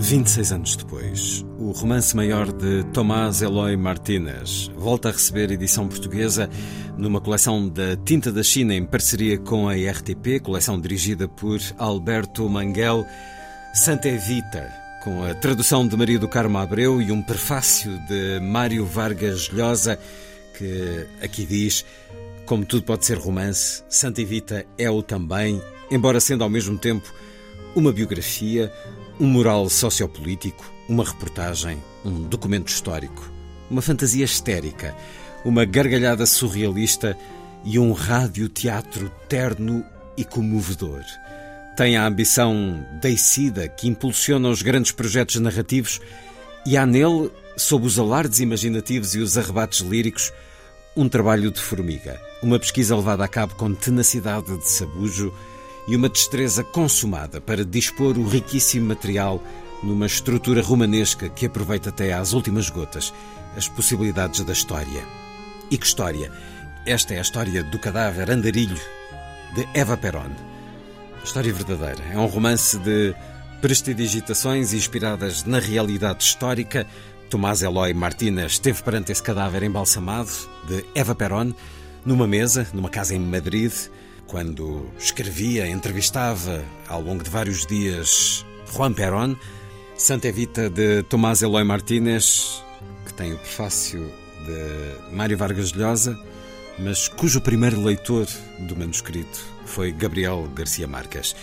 Vinte e seis anos depois, o romance maior de Tomás Eloy Martínez volta a receber edição portuguesa numa coleção da Tinta da China em parceria com a RTP, coleção dirigida por Alberto Manguel, Santa Evita, com a tradução de Maria do Carmo Abreu e um prefácio de Mário Vargas Llosa, que aqui diz: Como tudo pode ser romance, Santa Evita é o também, embora sendo ao mesmo tempo uma biografia um mural sociopolítico, uma reportagem, um documento histórico, uma fantasia histérica, uma gargalhada surrealista e um rádio-teatro terno e comovedor. Tem a ambição deicida que impulsiona os grandes projetos narrativos e há nele, sob os alardes imaginativos e os arrebates líricos, um trabalho de formiga, uma pesquisa levada a cabo com tenacidade de sabujo e uma destreza consumada para dispor o riquíssimo material numa estrutura romanesca que aproveita até às últimas gotas as possibilidades da história. E que história? Esta é a história do cadáver andarilho de Eva Perón. História verdadeira. É um romance de prestidigitações inspiradas na realidade histórica. Tomás Eloy Martínez esteve perante esse cadáver embalsamado de Eva Perón numa mesa, numa casa em Madrid, quando escrevia, entrevistava ao longo de vários dias Juan Perón, Santa Evita de Tomás Eloy Martínez, que tem o prefácio de Mário Vargas Llosa, mas cujo primeiro leitor do manuscrito foi Gabriel Garcia Marques.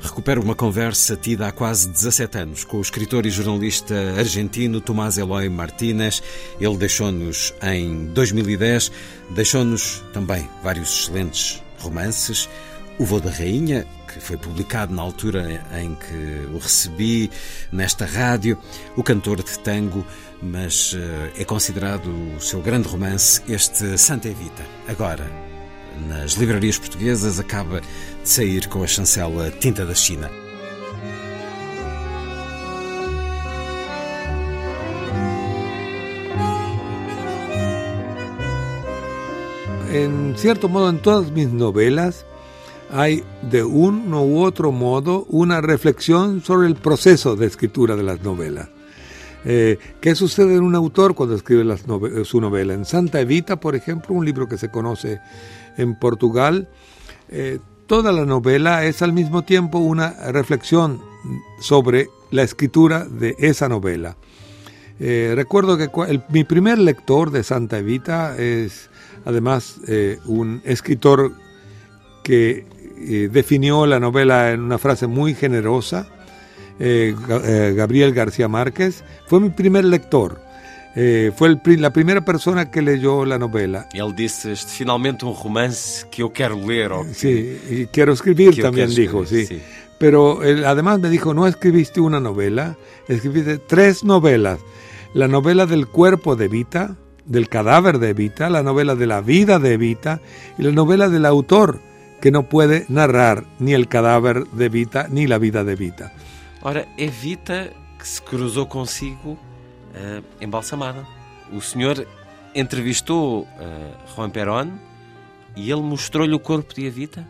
Recupero uma conversa tida há quase 17 anos com o escritor e jornalista argentino Tomás Eloy Martínez. Ele deixou-nos em 2010, deixou-nos também vários excelentes romances. O Voo da Rainha, que foi publicado na altura em que o recebi nesta rádio, O Cantor de Tango, mas é considerado o seu grande romance, este Santa Evita. Agora, nas livrarias portuguesas, acaba de sair com a chancela Tinta da China. En cierto modo en todas mis novelas hay de uno u otro modo una reflexión sobre el proceso de escritura de las novelas. Eh, ¿Qué sucede en un autor cuando escribe nove su novela? En Santa Evita, por ejemplo, un libro que se conoce en Portugal, eh, toda la novela es al mismo tiempo una reflexión sobre la escritura de esa novela. Eh, recuerdo que el, mi primer lector de Santa Evita es además eh, un escritor que eh, definió la novela en una frase muy generosa, eh, Gabriel García Márquez, fue mi primer lector. fue el, la primera persona que leyó la novela. Él dice, finalmente un romance que yo quiero leer. O sí, y quiero escribir que también escribir, dijo, sí. sí. Pero él, además me dijo, no escribiste una novela, escribiste tres novelas. La novela del cuerpo de Vita, del cadáver de Evita, la novela de la vida de Evita y la novela del autor que no puede narrar ni el cadáver de Evita ni la vida de Evita. Ora, Evita que se cruzou consigo uh, embalsamada. O senhor entrevistou uh, Juan Perón e ele mostrou-lhe o corpo de Evita?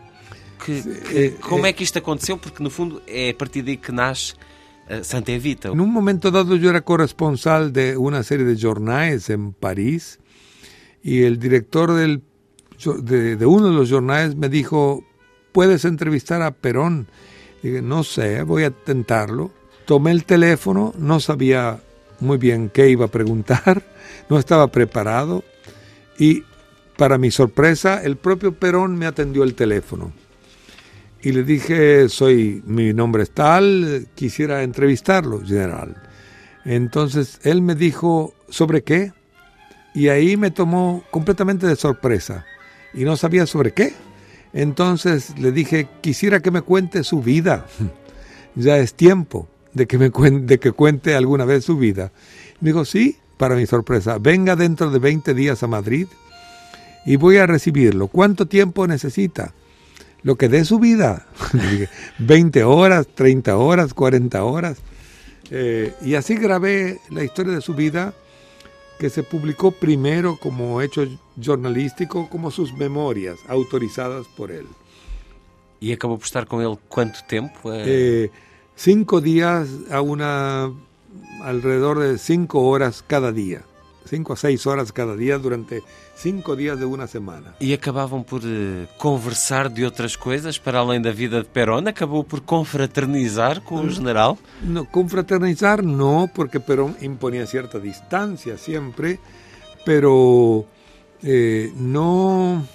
Que, que, como é que isto aconteceu? Porque no fundo é a partir daí que nasce Santa Evita. En un momento dado yo era corresponsal de una serie de jornales en París y el director de, uno de los jornales me dijo, ¿puedes entrevistar a Perón? Y dije, no sé, voy a tentarlo. Tomé el teléfono, no sabía muy bien qué iba a preguntar, no estaba preparado y para mi sorpresa el propio Perón me atendió el teléfono y le dije, soy, mi nombre es tal, quisiera entrevistarlo, general. Entonces él me dijo, ¿sobre qué? Y ahí me tomó completamente de sorpresa y no sabía sobre qué. Entonces le dije, quisiera que me cuente su vida. ya es tiempo de que, me cuente, de que cuente alguna vez su vida. Me dijo, sí, para mi sorpresa, venga dentro de 20 días a Madrid y voy a recibirlo. ¿Cuánto tiempo necesita? Lo que dé su vida. 20 horas, 30 horas, 40 horas. Eh, y así grabé la historia de su vida, que se publicó primero como hecho jornalístico, como sus memorias, autorizadas por él. ¿Y acabó por estar con él cuánto tiempo? Eh, cinco días a una alrededor de cinco horas cada día. Cinco a seis horas cada día durante cinco días de una semana. E acabavam por uh, conversar de outras coisas para além da vida de Perón? Acabou por confraternizar com o general? No, confraternizar no, porque Perón imponía cierta distancia siempre, pero eh, no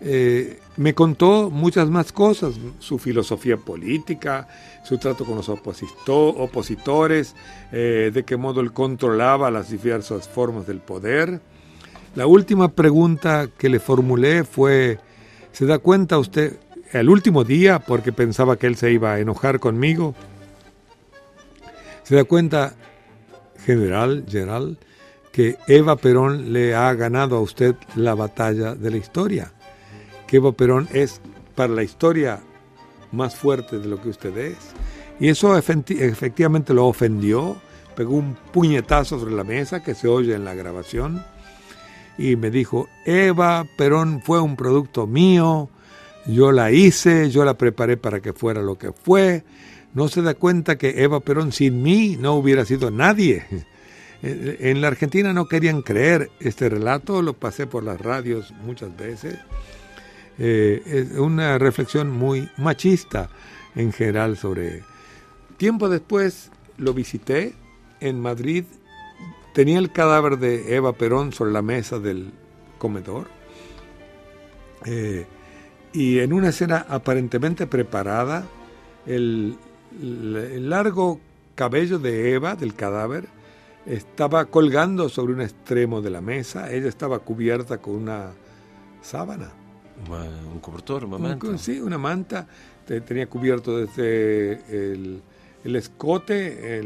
eh, me contó muchas más cosas, su filosofía política, su trato con los opositores, eh, de qué modo él controlaba las diversas formas del poder. La última pregunta que le formulé fue, ¿se da cuenta usted el último día, porque pensaba que él se iba a enojar conmigo? ¿Se da cuenta, general, general, que Eva Perón le ha ganado a usted la batalla de la historia? Que Evo Perón es para la historia más fuerte de lo que usted es. Y eso efectivamente lo ofendió, pegó un puñetazo sobre la mesa que se oye en la grabación y me dijo, Eva Perón fue un producto mío, yo la hice, yo la preparé para que fuera lo que fue. No se da cuenta que Eva Perón sin mí no hubiera sido nadie. En la Argentina no querían creer este relato, lo pasé por las radios muchas veces eh, es una reflexión muy machista en general sobre... Tiempo después lo visité en Madrid, tenía el cadáver de Eva Perón sobre la mesa del comedor. Eh, y en una escena aparentemente preparada, el, el largo cabello de Eva, del cadáver, estaba colgando sobre un extremo de la mesa, ella estaba cubierta con una sábana un cobertor, una manta. sí, una manta. Tenía cubierto desde el, escote,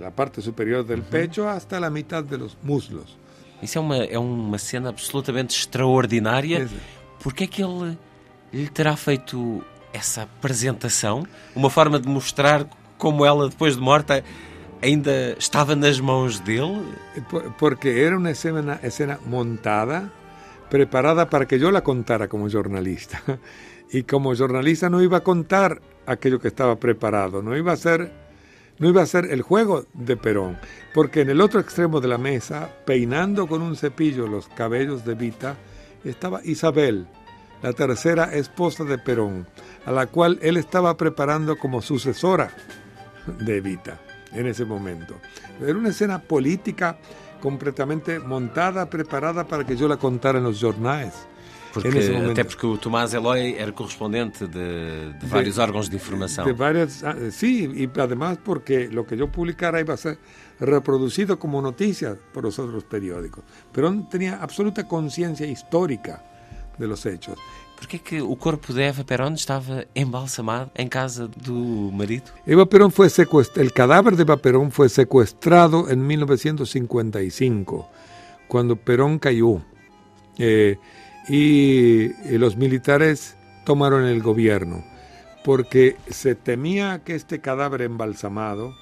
la parte superior del pecho, hasta la mitad de los muslos. Isso é uma, é uma cena absolutamente extraordinária. Por que é que ele lhe terá feito essa apresentação? Uma forma de mostrar como ela, depois de morta, ainda estava nas mãos dele? Porque era uma cena, cena montada preparada para que yo la contara como jornalista. Y como jornalista no iba a contar aquello que estaba preparado, no iba a ser, no iba a ser el juego de Perón, porque en el otro extremo de la mesa, peinando con un cepillo los cabellos de Vita, estaba Isabel, la tercera esposa de Perón, a la cual él estaba preparando como sucesora de Evita en ese momento. Era una escena política completamente montada, preparada para que yo la contara en los jornales. Porque, até porque o Tomás Eloy era correspondente de, de vários de, órgãos de informação. De várias, ah, sí, y además porque lo que yo publicara iba a ser reproducido como noticia por los otros periódicos. Pero tenía absoluta conciencia histórica de los hechos. Porquê que o corpo de Eva Perón estava embalsamado em casa do marido? Eva Perón foi sequestrado, o cadáver de Eva Perón foi sequestrado em 1955, quando Perón caiu. Eh, y los militares tomaron el gobierno porque se temía que este cadáver embalsamado,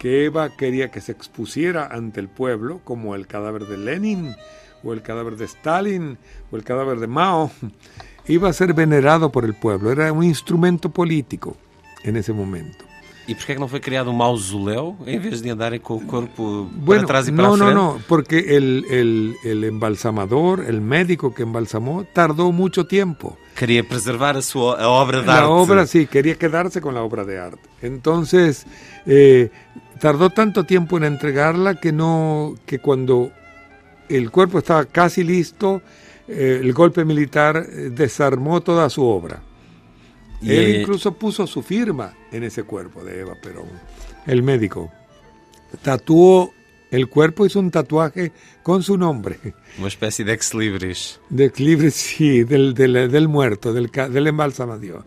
que Eva quería que se expusiera ante el pueblo, como el cadáver de Lenin, o el cadáver de Stalin, o el cadáver de Mao, iba a ser venerado por el pueblo, era un instrumento político en ese momento. ¿Y por qué no fue creado un mausoleo en vez de andar con el cuerpo bueno, para atrás y para no, frente? No, no, porque el, el, el, embalsamador, el médico que embalsamó, tardó mucho tiempo. Quería preservar su obra de la arte. La obra, sí, quería quedarse con la obra de arte. Entonces, eh, tardó tanto tiempo en entregarla que no, que cuando el cuerpo estaba casi listo, el golpe militar eh, desarmó toda su obra. Y Él incluso puso su firma en ese cuerpo de Eva Perón, el médico. Tatuó el cuerpo, hizo un tatuaje con su nombre. Una especie de ex libris. De ex libris, sí, del, del, del muerto, del, del embalsamamiento.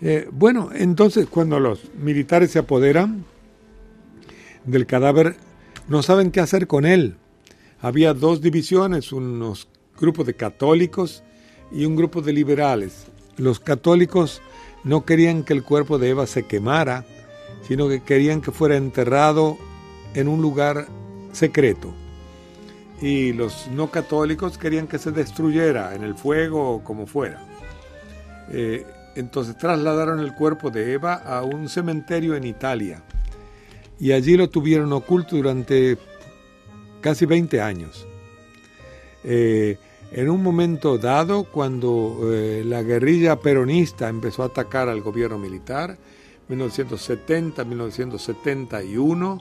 Eh, bueno, entonces cuando los militares se apoderan del cadáver, no saben qué hacer con él. Había dos divisiones, unos grupos de católicos y un grupo de liberales. Los católicos no querían que el cuerpo de Eva se quemara, sino que querían que fuera enterrado en un lugar secreto. Y los no católicos querían que se destruyera en el fuego o como fuera. Eh, entonces trasladaron el cuerpo de Eva a un cementerio en Italia y allí lo tuvieron oculto durante casi 20 años. Eh, en un momento dado, cuando eh, la guerrilla peronista empezó a atacar al gobierno militar, 1970-1971,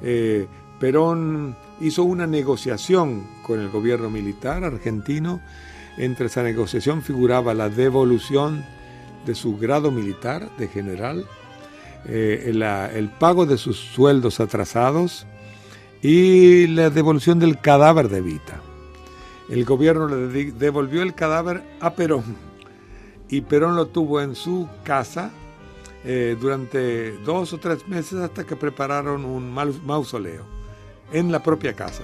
eh, Perón hizo una negociación con el gobierno militar argentino. Entre esa negociación figuraba la devolución de su grado militar de general, el pago de sus sueldos atrasados y la devolución del cadáver de Vita. El gobierno le devolvió el cadáver a Perón y Perón lo tuvo en su casa eh, durante dos o tres meses hasta que prepararon un mausoleo en la propia casa.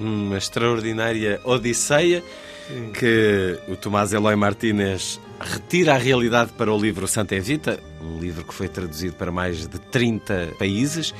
Una extraordinaria odisseia Sim. que o Tomás Eloy Martínez retira a realidade para o livro Santa Evita, um livro que foi traduzido para mais de 30 países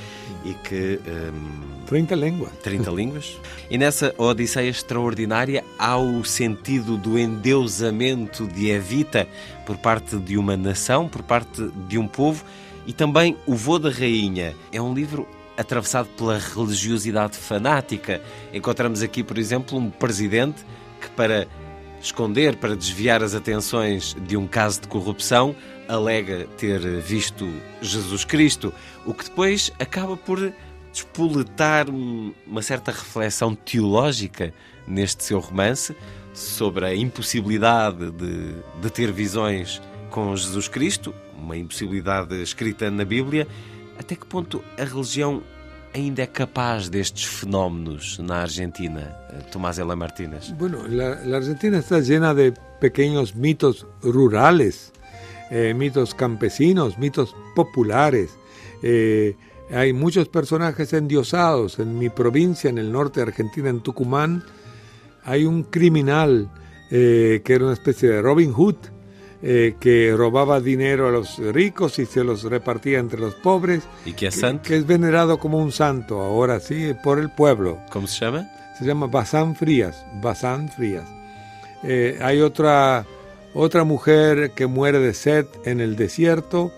e que. Um, 30 línguas. 30 línguas. E nessa Odisseia extraordinária há o sentido do endeusamento de Evita por parte de uma nação, por parte de um povo e também O Vô da Rainha. É um livro atravessado pela religiosidade fanática. Encontramos aqui, por exemplo, um presidente que, para esconder, para desviar as atenções de um caso de corrupção, alega ter visto Jesus Cristo, o que depois acaba por despoletar uma certa reflexão teológica neste seu romance sobre a impossibilidade de, de ter visões com Jesus Cristo, uma impossibilidade escrita na Bíblia. Até que ponto a religião ainda é capaz destes fenómenos na Argentina, Tomás Ela Martínez? Bueno, la, la, Argentina está llena de pequeños mitos rurales, eh, mitos campesinos, mitos populares. Eh, hay muchos personajes endiosados. En mi provincia, en el norte de Argentina, en Tucumán, hay un criminal eh, que era una especie de Robin Hood, eh, que robaba dinero a los ricos y se los repartía entre los pobres. ¿Y que es santo? Que, es venerado como un santo, ahora sí, por el pueblo. ¿Cómo se llama? Se llama Bazán Frías, Bazán Frías. Eh, hay otra, otra mujer que muere de sed en el desierto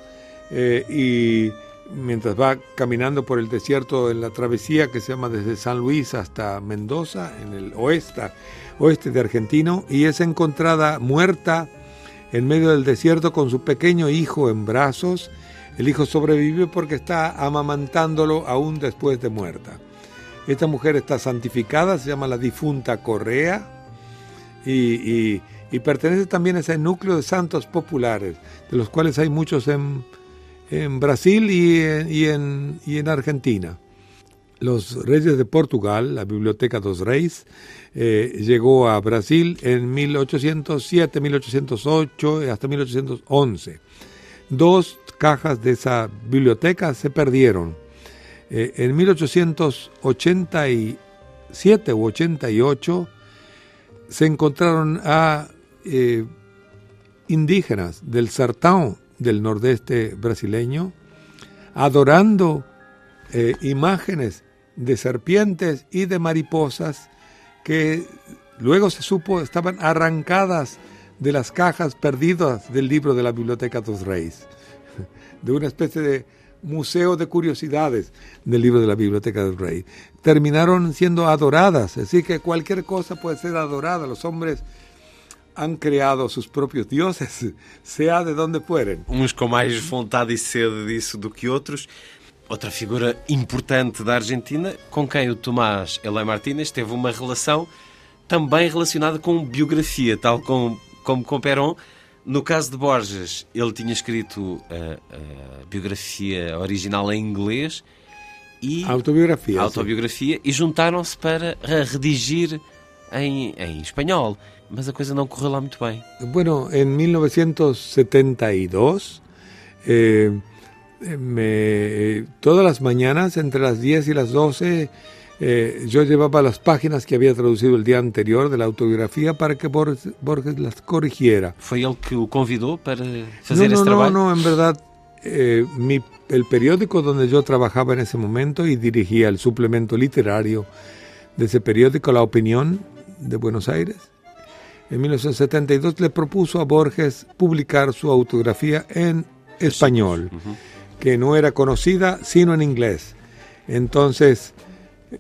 eh, y mientras va caminando por el desierto en la travesía que se llama desde San Luis hasta Mendoza, en el oeste, oeste de Argentino, y es encontrada muerta en medio del desierto con su pequeño hijo en brazos. El hijo sobrevive porque está amamantándolo aún después de muerta. Esta mujer está santificada, se llama la difunta Correa y, pertenece también a ese núcleo de santos populares, de los cuales hay muchos en, Brasil y en, y en Argentina los reyes de Portugal, la Biblioteca dos Reis, eh, llegó a Brasil en 1807, 1808 y hasta 1811. Dos cajas de esa biblioteca se perdieron. Eh, en 1887 u 88 se encontraron a eh, indígenas del Sertão, del nordeste brasileño, adorando imágenes de serpientes y de mariposas que luego se supo estaban arrancadas de las cajas perdidas del libro de la Biblioteca dos Reyes, de una especie de museo de curiosidades del libro de la Biblioteca dos Reyes. Terminaron siendo adoradas, así que cualquier cosa puede ser adorada. Los hombres han creado sus propios dioses, sea de donde fueren. Uns com mais vontade e sede disso do que outros. Outra figura importante da Argentina, com quem o Tomás Eloy Martínez teve uma relação também relacionada com biografia, tal como, como com Perón. No caso de Borges, ele tinha escrito a, a biografia original em inglês e autobiografia, autobiografia e juntaram-se para redigir em, em espanhol. mas a coisa não correu lá muito bem. Bueno, en 1972, eh, me, todas las mañanas, entre las 10 y las 12, eh, yo llevaba las páginas que había traducido el día anterior de la autobiografía para que Borges, Borges las corrigiera. Foi ele que o convidou para fazer no, esse no, trabalho? No, no, en verdad, eh, mi, el periódico donde yo trabajaba en ese momento y dirigía el suplemento literario de ese periódico, La Opinión de Buenos Aires, en 1972 le propuso a Borges publicar su autografía en español, que no era conocida sino en inglés. Entonces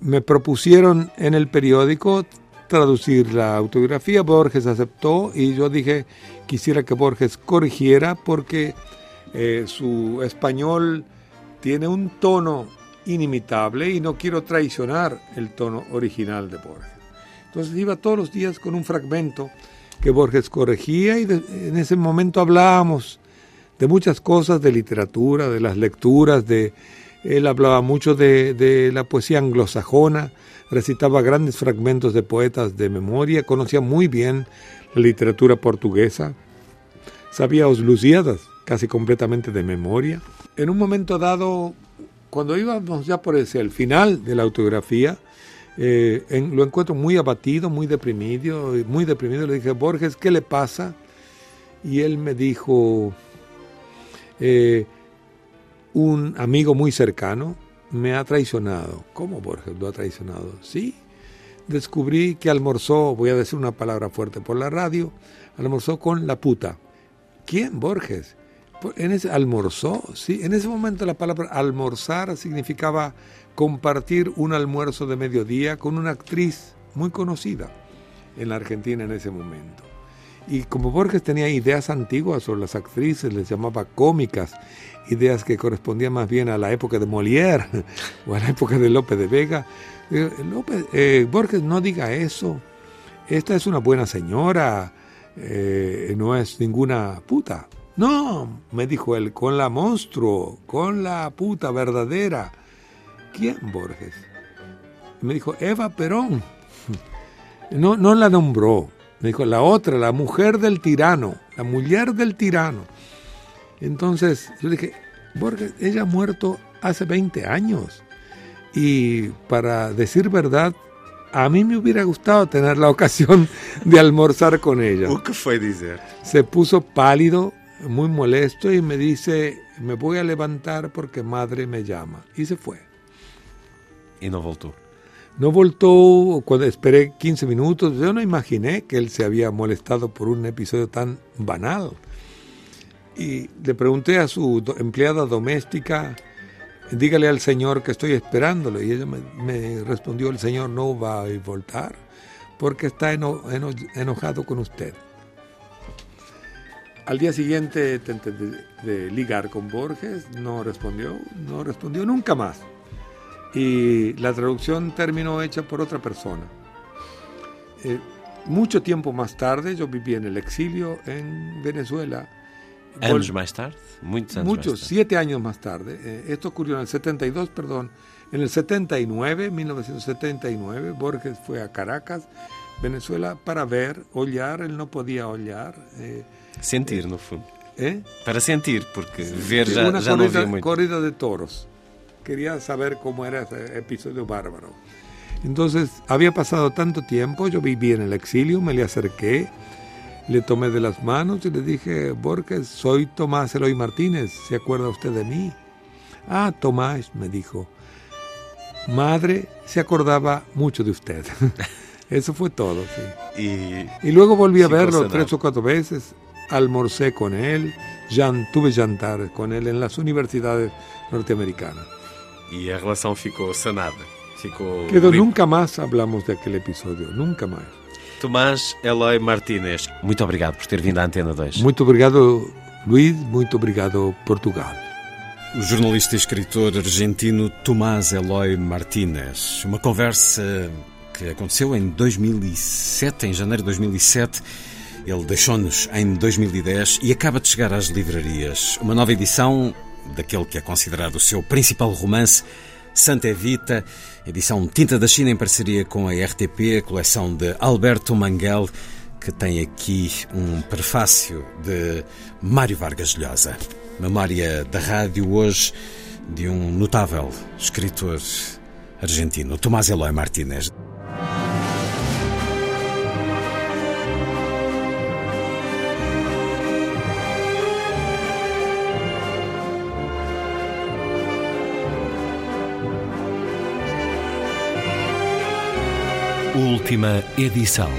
me propusieron en el periódico traducir la autografía, Borges aceptó y yo dije quisiera que Borges corrigiera porque eh, su español tiene un tono inimitable y no quiero traicionar el tono original de Borges. Entonces iba todos los días con un fragmento que Borges corregía y en ese momento hablábamos de muchas cosas, de literatura, de las lecturas, de él hablaba mucho de, de, la poesía anglosajona, recitaba grandes fragmentos de poetas de memoria, conocía muy bien la literatura portuguesa, sabía os Lusíadas casi completamente de memoria. En un momento dado, cuando íbamos ya por el final de la autografía, eh, lo encuentro muy abatido, muy deprimido, muy deprimido. Le dije, Borges, ¿qué le pasa? Y él me dijo, eh, un amigo muy cercano me ha traicionado. ¿Cómo Borges lo ha traicionado? Sí, descubrí que almorzó, voy a decir una palabra fuerte por la radio, almorzó con la puta. ¿Quién, Borges? En ese, almorzó, sí. En ese momento la palabra almorzar significaba compartir un almuerzo de mediodía con una actriz muy conocida en la Argentina en ese momento. Y como Borges tenía ideas antiguas sobre las actrices, les llamaba cómicas, ideas que correspondían más bien a la época de Molière o a la época de Lope de Vega, eh, López, eh, Borges no diga eso, esta es una buena señora, eh, no es ninguna puta. No, me dijo él, con la monstruo, con la puta verdadera. ¿Quién, Borges? Me dijo, Eva Perón. No, no la nombró. Me dijo, la otra, la mujer del tirano, la mujer del tirano. Entonces yo dije, Borges, ella ha muerto hace 20 años. Y para decir verdad, a mí me hubiera gustado tener la ocasión de almorzar con ella. O que fue decir? Se puso pálido, muy molesto y me dice, me voy a levantar porque madre me llama. Y se fue. Y no voltó. No voltó cuando esperé 15 minutos. Yo no imaginé que él se había molestado por un episodio tan banal. Y le pregunté a su empleada doméstica, dígale al señor que estoy esperándolo. Y ella me, respondió, el señor no va a voltar porque está eno, eno, enojado con usted. Al día siguiente intenté de, de, ligar con Borges, no respondió, no respondió nunca más. Y la traducción terminó hecha por otra persona. Eh, mucho tiempo más tarde, yo viví en el exilio en Venezuela. Años más tarde, muchos años Muchos, siete años más tarde. Eh, esto ocurrió en el 72, perdón. En el 79, 1979, Borges fue a Caracas, Venezuela, para ver, olhar. Él no podía olhar. Eh, sentir, no fundo. ¿Eh? Para sentir, porque ver ya, una ya corrida, no corrida de toros. Quería saber cómo era ese episodio bárbaro. Entonces, había pasado tanto tiempo, yo viví en el exilio, me le acerqué, le tomé de las manos y le dije, Borges, soy Tomás Eloy Martínez, ¿se acuerda usted de mí? Ah, Tomás, me dijo, madre se acordaba mucho de usted. Eso fue todo, sí. Y, y luego volví a verlo tres o cuatro veces, almorcé con él, tuve jantar con él en las universidades norteamericanas. E a relação ficou sanada. Ficou limpa. nunca más hablamos de aquel episodio, nunca más. Tomás Eloy Martínez, muito obrigado por ter vindo à Antena 2. Muito obrigado, Luís, muito obrigado, Portugal. O jornalista e escritor argentino Tomás Eloy Martínez. Uma conversa que aconteceu em 2007, em janeiro de 2007. Ele deixou-nos em 2010 e acaba de chegar às livrarias. Uma nova edição daquele que é considerado o seu principal romance, Santa Evita, edição Tinta da China em parceria com a RTP, coleção de Alberto Manguel, que tem aqui um prefácio de Mário Vargas Llosa. Memória da rádio hoje de um notável escritor argentino, Tomás Eloy Martínez. última edição.